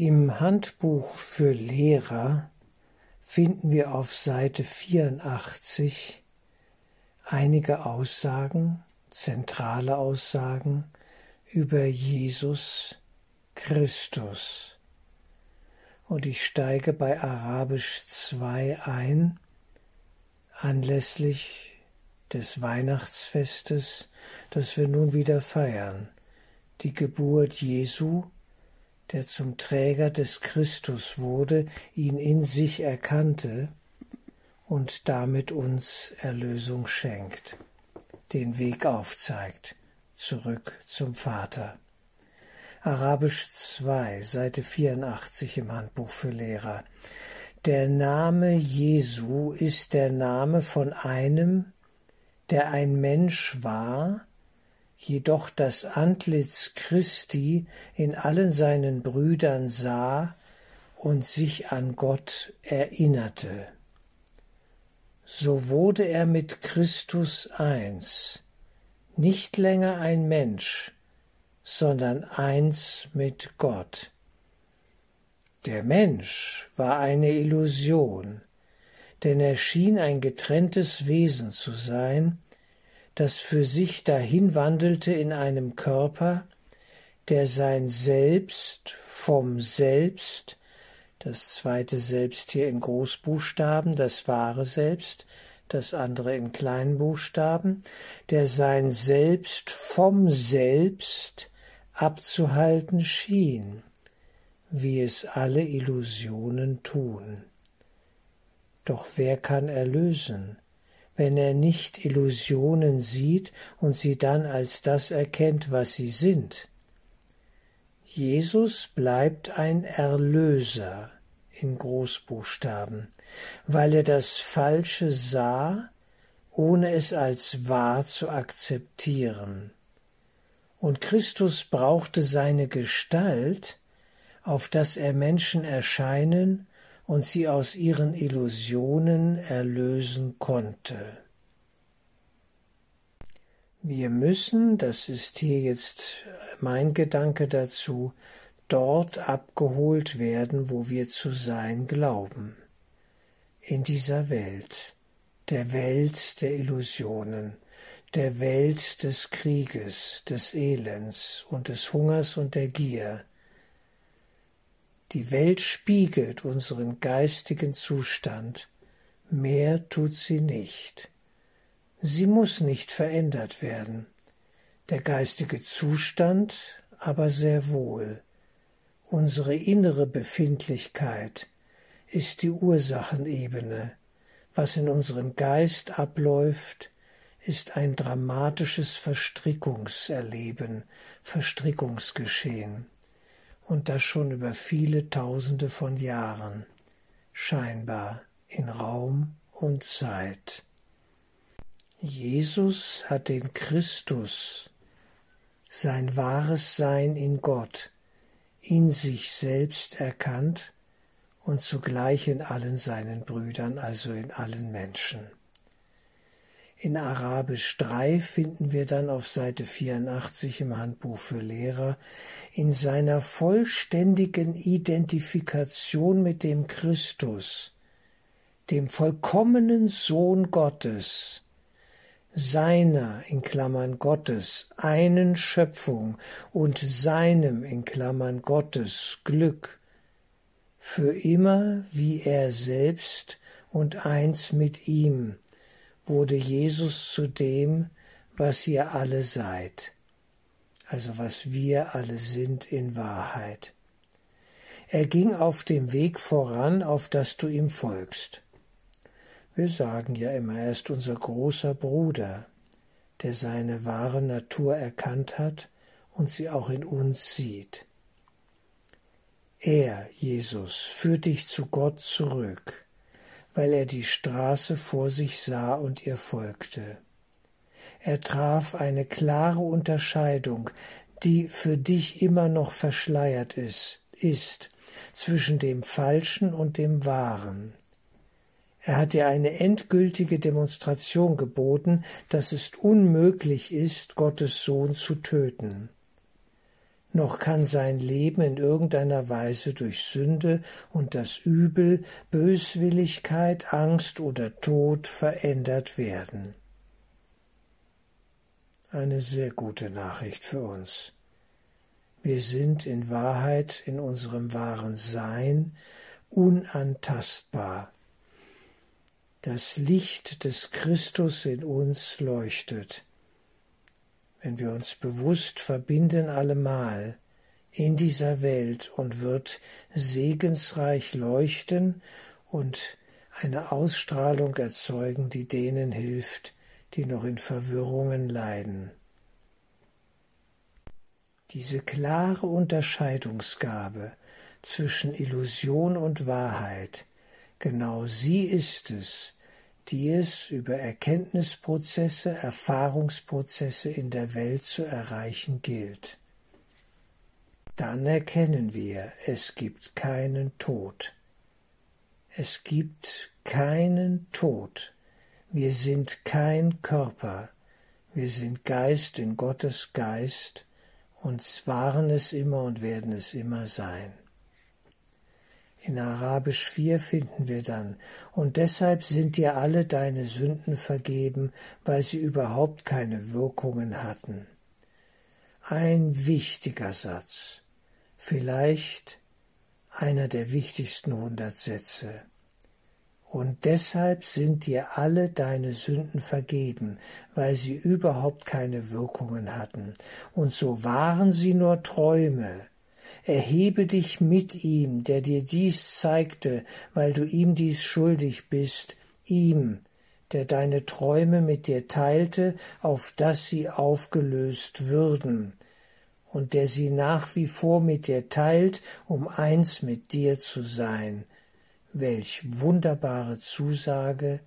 Im Handbuch für Lehrer finden wir auf Seite 84 einige Aussagen, zentrale Aussagen über Jesus Christus. Und ich steige bei Arabisch 2 ein, anlässlich des Weihnachtsfestes, das wir nun wieder feiern, die Geburt Jesu, der zum Träger des Christus wurde, ihn in sich erkannte und damit uns Erlösung schenkt, den Weg aufzeigt, zurück zum Vater. Arabisch 2, Seite 84 im Handbuch für Lehrer. Der Name Jesu ist der Name von einem, der ein Mensch war, jedoch das Antlitz Christi in allen seinen Brüdern sah und sich an Gott erinnerte. So wurde er mit Christus eins, nicht länger ein Mensch, sondern eins mit Gott. Der Mensch war eine Illusion, denn er schien ein getrenntes Wesen zu sein, das für sich dahin wandelte in einem Körper, der sein Selbst vom Selbst, das zweite Selbst hier in Großbuchstaben, das wahre Selbst, das andere in Kleinbuchstaben, der sein Selbst vom Selbst abzuhalten schien, wie es alle Illusionen tun. Doch wer kann erlösen? Wenn er nicht Illusionen sieht und sie dann als das erkennt, was sie sind. Jesus bleibt ein Erlöser in Großbuchstaben, weil er das Falsche sah, ohne es als wahr zu akzeptieren. Und Christus brauchte seine Gestalt, auf dass er Menschen erscheinen und sie aus ihren Illusionen erlösen konnte. Wir müssen, das ist hier jetzt mein Gedanke dazu, dort abgeholt werden, wo wir zu sein glauben, in dieser Welt, der Welt der Illusionen, der Welt des Krieges, des Elends und des Hungers und der Gier, die Welt spiegelt unseren geistigen Zustand, mehr tut sie nicht. Sie muss nicht verändert werden, der geistige Zustand aber sehr wohl. Unsere innere Befindlichkeit ist die Ursachenebene. Was in unserem Geist abläuft, ist ein dramatisches Verstrickungserleben, Verstrickungsgeschehen und das schon über viele Tausende von Jahren, scheinbar in Raum und Zeit. Jesus hat den Christus, sein wahres Sein in Gott, in sich selbst erkannt und zugleich in allen seinen Brüdern, also in allen Menschen. In Arabisch 3 finden wir dann auf Seite 84 im Handbuch für Lehrer. In seiner vollständigen Identifikation mit dem Christus, dem vollkommenen Sohn Gottes, seiner in Klammern Gottes einen Schöpfung und seinem in Klammern Gottes Glück, für immer wie er selbst und eins mit ihm, wurde Jesus zu dem, was ihr alle seid, also was wir alle sind in Wahrheit. Er ging auf dem Weg voran, auf das du ihm folgst. Wir sagen ja immer, er ist unser großer Bruder, der seine wahre Natur erkannt hat und sie auch in uns sieht. Er, Jesus, führt dich zu Gott zurück weil er die Straße vor sich sah und ihr folgte. Er traf eine klare Unterscheidung, die für dich immer noch verschleiert ist, ist zwischen dem Falschen und dem Wahren. Er hat dir eine endgültige Demonstration geboten, dass es unmöglich ist, Gottes Sohn zu töten. Noch kann sein Leben in irgendeiner Weise durch Sünde und das Übel, Böswilligkeit, Angst oder Tod verändert werden. Eine sehr gute Nachricht für uns. Wir sind in Wahrheit in unserem wahren Sein unantastbar. Das Licht des Christus in uns leuchtet wenn wir uns bewusst verbinden allemal in dieser Welt und wird segensreich leuchten und eine Ausstrahlung erzeugen, die denen hilft, die noch in Verwirrungen leiden. Diese klare Unterscheidungsgabe zwischen Illusion und Wahrheit, genau sie ist es, die es über Erkenntnisprozesse, Erfahrungsprozesse in der Welt zu erreichen gilt. Dann erkennen wir, es gibt keinen Tod. Es gibt keinen Tod. Wir sind kein Körper. Wir sind Geist in Gottes Geist und waren es immer und werden es immer sein. In Arabisch 4 finden wir dann, und deshalb sind dir alle deine Sünden vergeben, weil sie überhaupt keine Wirkungen hatten. Ein wichtiger Satz, vielleicht einer der wichtigsten hundert Sätze. Und deshalb sind dir alle deine Sünden vergeben, weil sie überhaupt keine Wirkungen hatten, und so waren sie nur Träume, Erhebe dich mit ihm, der dir dies zeigte, weil du ihm dies schuldig bist, ihm, der deine Träume mit dir teilte, auf dass sie aufgelöst würden, und der sie nach wie vor mit dir teilt, um eins mit dir zu sein. Welch wunderbare Zusage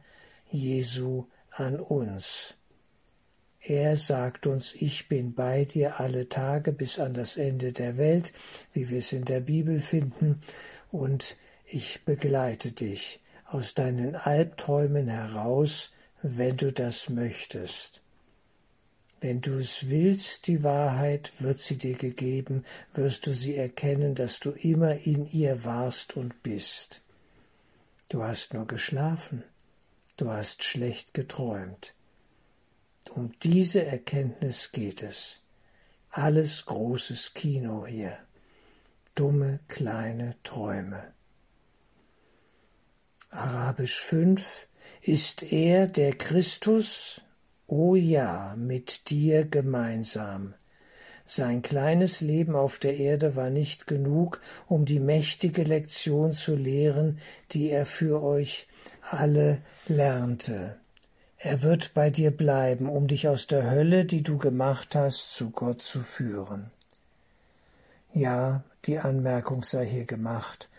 Jesu an uns. Er sagt uns, ich bin bei dir alle Tage bis an das Ende der Welt, wie wir es in der Bibel finden, und ich begleite dich aus deinen Albträumen heraus, wenn du das möchtest. Wenn du es willst, die Wahrheit, wird sie dir gegeben, wirst du sie erkennen, dass du immer in ihr warst und bist. Du hast nur geschlafen, du hast schlecht geträumt. Um diese Erkenntnis geht es. Alles großes Kino hier. Dumme kleine Träume. Arabisch 5 ist er der Christus, o oh ja, mit dir gemeinsam. Sein kleines Leben auf der Erde war nicht genug, um die mächtige Lektion zu lehren, die er für euch alle lernte. Er wird bei dir bleiben, um dich aus der Hölle, die du gemacht hast, zu Gott zu führen. Ja, die Anmerkung sei hier gemacht.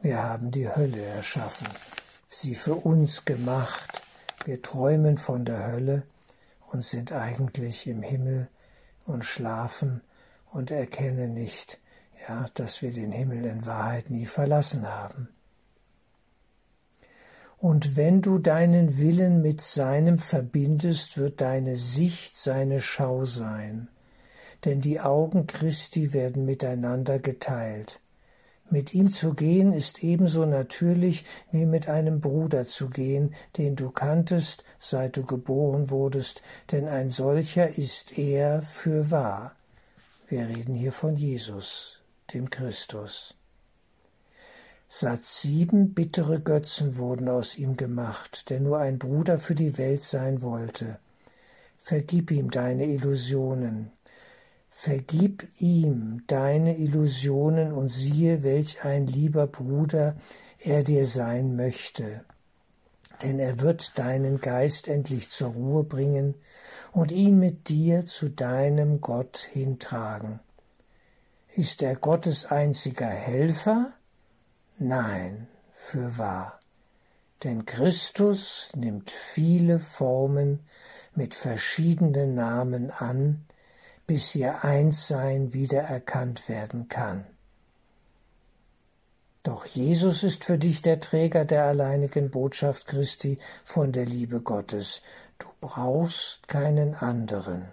Wir haben die Hölle erschaffen, sie für uns gemacht. Wir träumen von der Hölle und sind eigentlich im Himmel und schlafen und erkennen nicht, ja, dass wir den Himmel in Wahrheit nie verlassen haben. Und wenn du deinen Willen mit seinem verbindest, wird deine Sicht seine Schau sein. Denn die Augen Christi werden miteinander geteilt. Mit ihm zu gehen ist ebenso natürlich wie mit einem Bruder zu gehen, den du kanntest, seit du geboren wurdest, denn ein solcher ist er für wahr. Wir reden hier von Jesus, dem Christus. Satz sieben bittere Götzen wurden aus ihm gemacht, der nur ein Bruder für die Welt sein wollte. Vergib ihm deine Illusionen. Vergib ihm deine Illusionen und siehe, welch ein lieber Bruder er dir sein möchte. Denn er wird deinen Geist endlich zur Ruhe bringen und ihn mit dir zu deinem Gott hintragen. Ist er Gottes einziger Helfer? Nein, für wahr. Denn Christus nimmt viele Formen mit verschiedenen Namen an, bis ihr Einssein wiedererkannt werden kann. Doch Jesus ist für dich der Träger der alleinigen Botschaft Christi von der Liebe Gottes. Du brauchst keinen anderen.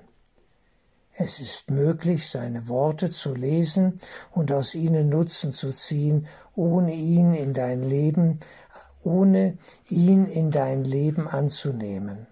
Es ist möglich, seine Worte zu lesen und aus ihnen Nutzen zu ziehen, ohne ihn in dein Leben, ohne ihn in dein Leben anzunehmen.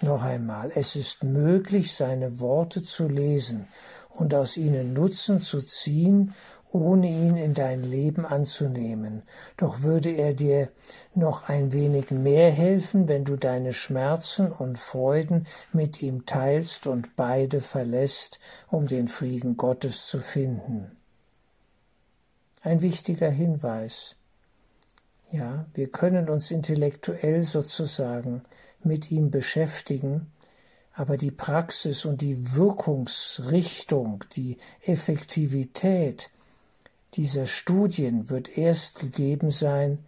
Noch einmal, es ist möglich, seine Worte zu lesen und aus ihnen Nutzen zu ziehen, ohne ihn in dein Leben anzunehmen. Doch würde er dir noch ein wenig mehr helfen, wenn du deine Schmerzen und Freuden mit ihm teilst und beide verlässt, um den Frieden Gottes zu finden. Ein wichtiger Hinweis. Ja, wir können uns intellektuell sozusagen mit ihm beschäftigen, aber die Praxis und die Wirkungsrichtung, die Effektivität dieser Studien wird erst gegeben sein,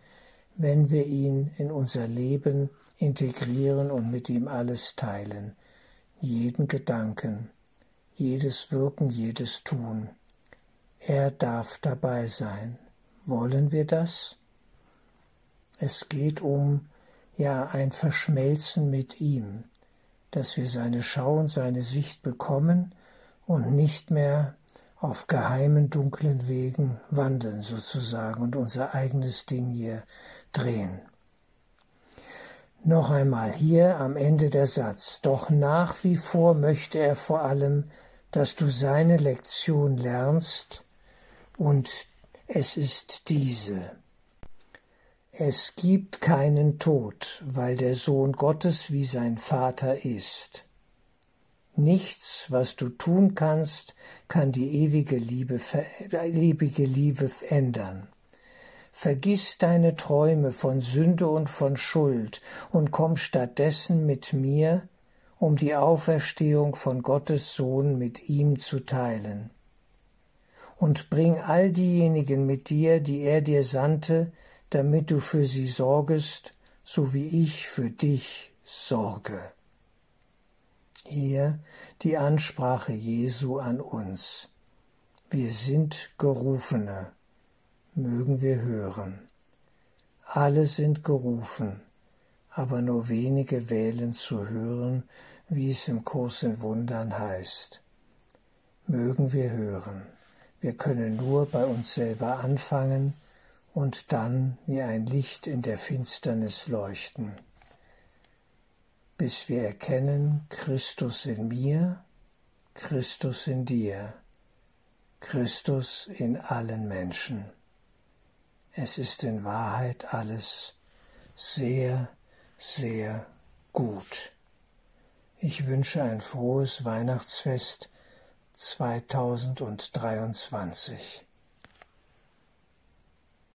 wenn wir ihn in unser Leben integrieren und mit ihm alles teilen, jeden Gedanken, jedes Wirken, jedes Tun. Er darf dabei sein. Wollen wir das? Es geht um ja ein Verschmelzen mit ihm, dass wir seine Schau und seine Sicht bekommen und nicht mehr auf geheimen, dunklen Wegen wandeln sozusagen und unser eigenes Ding hier drehen. Noch einmal hier am Ende der Satz. Doch nach wie vor möchte er vor allem, dass du seine Lektion lernst und es ist diese. Es gibt keinen Tod, weil der Sohn Gottes wie sein Vater ist. Nichts, was du tun kannst, kann die ewige Liebe, ewige Liebe ändern. Vergiss deine Träume von Sünde und von Schuld und komm stattdessen mit mir, um die Auferstehung von Gottes Sohn mit ihm zu teilen. Und bring all diejenigen mit dir, die er dir sandte, damit du für sie sorgest, so wie ich für dich sorge. Hier die Ansprache Jesu an uns. Wir sind Gerufene, mögen wir hören. Alle sind gerufen, aber nur wenige wählen zu hören, wie es im Kurs in Wundern heißt. Mögen wir hören. Wir können nur bei uns selber anfangen und dann wie ein Licht in der Finsternis leuchten bis wir erkennen Christus in mir, Christus in dir, Christus in allen Menschen. Es ist in Wahrheit alles sehr, sehr gut. Ich wünsche ein frohes Weihnachtsfest 2023.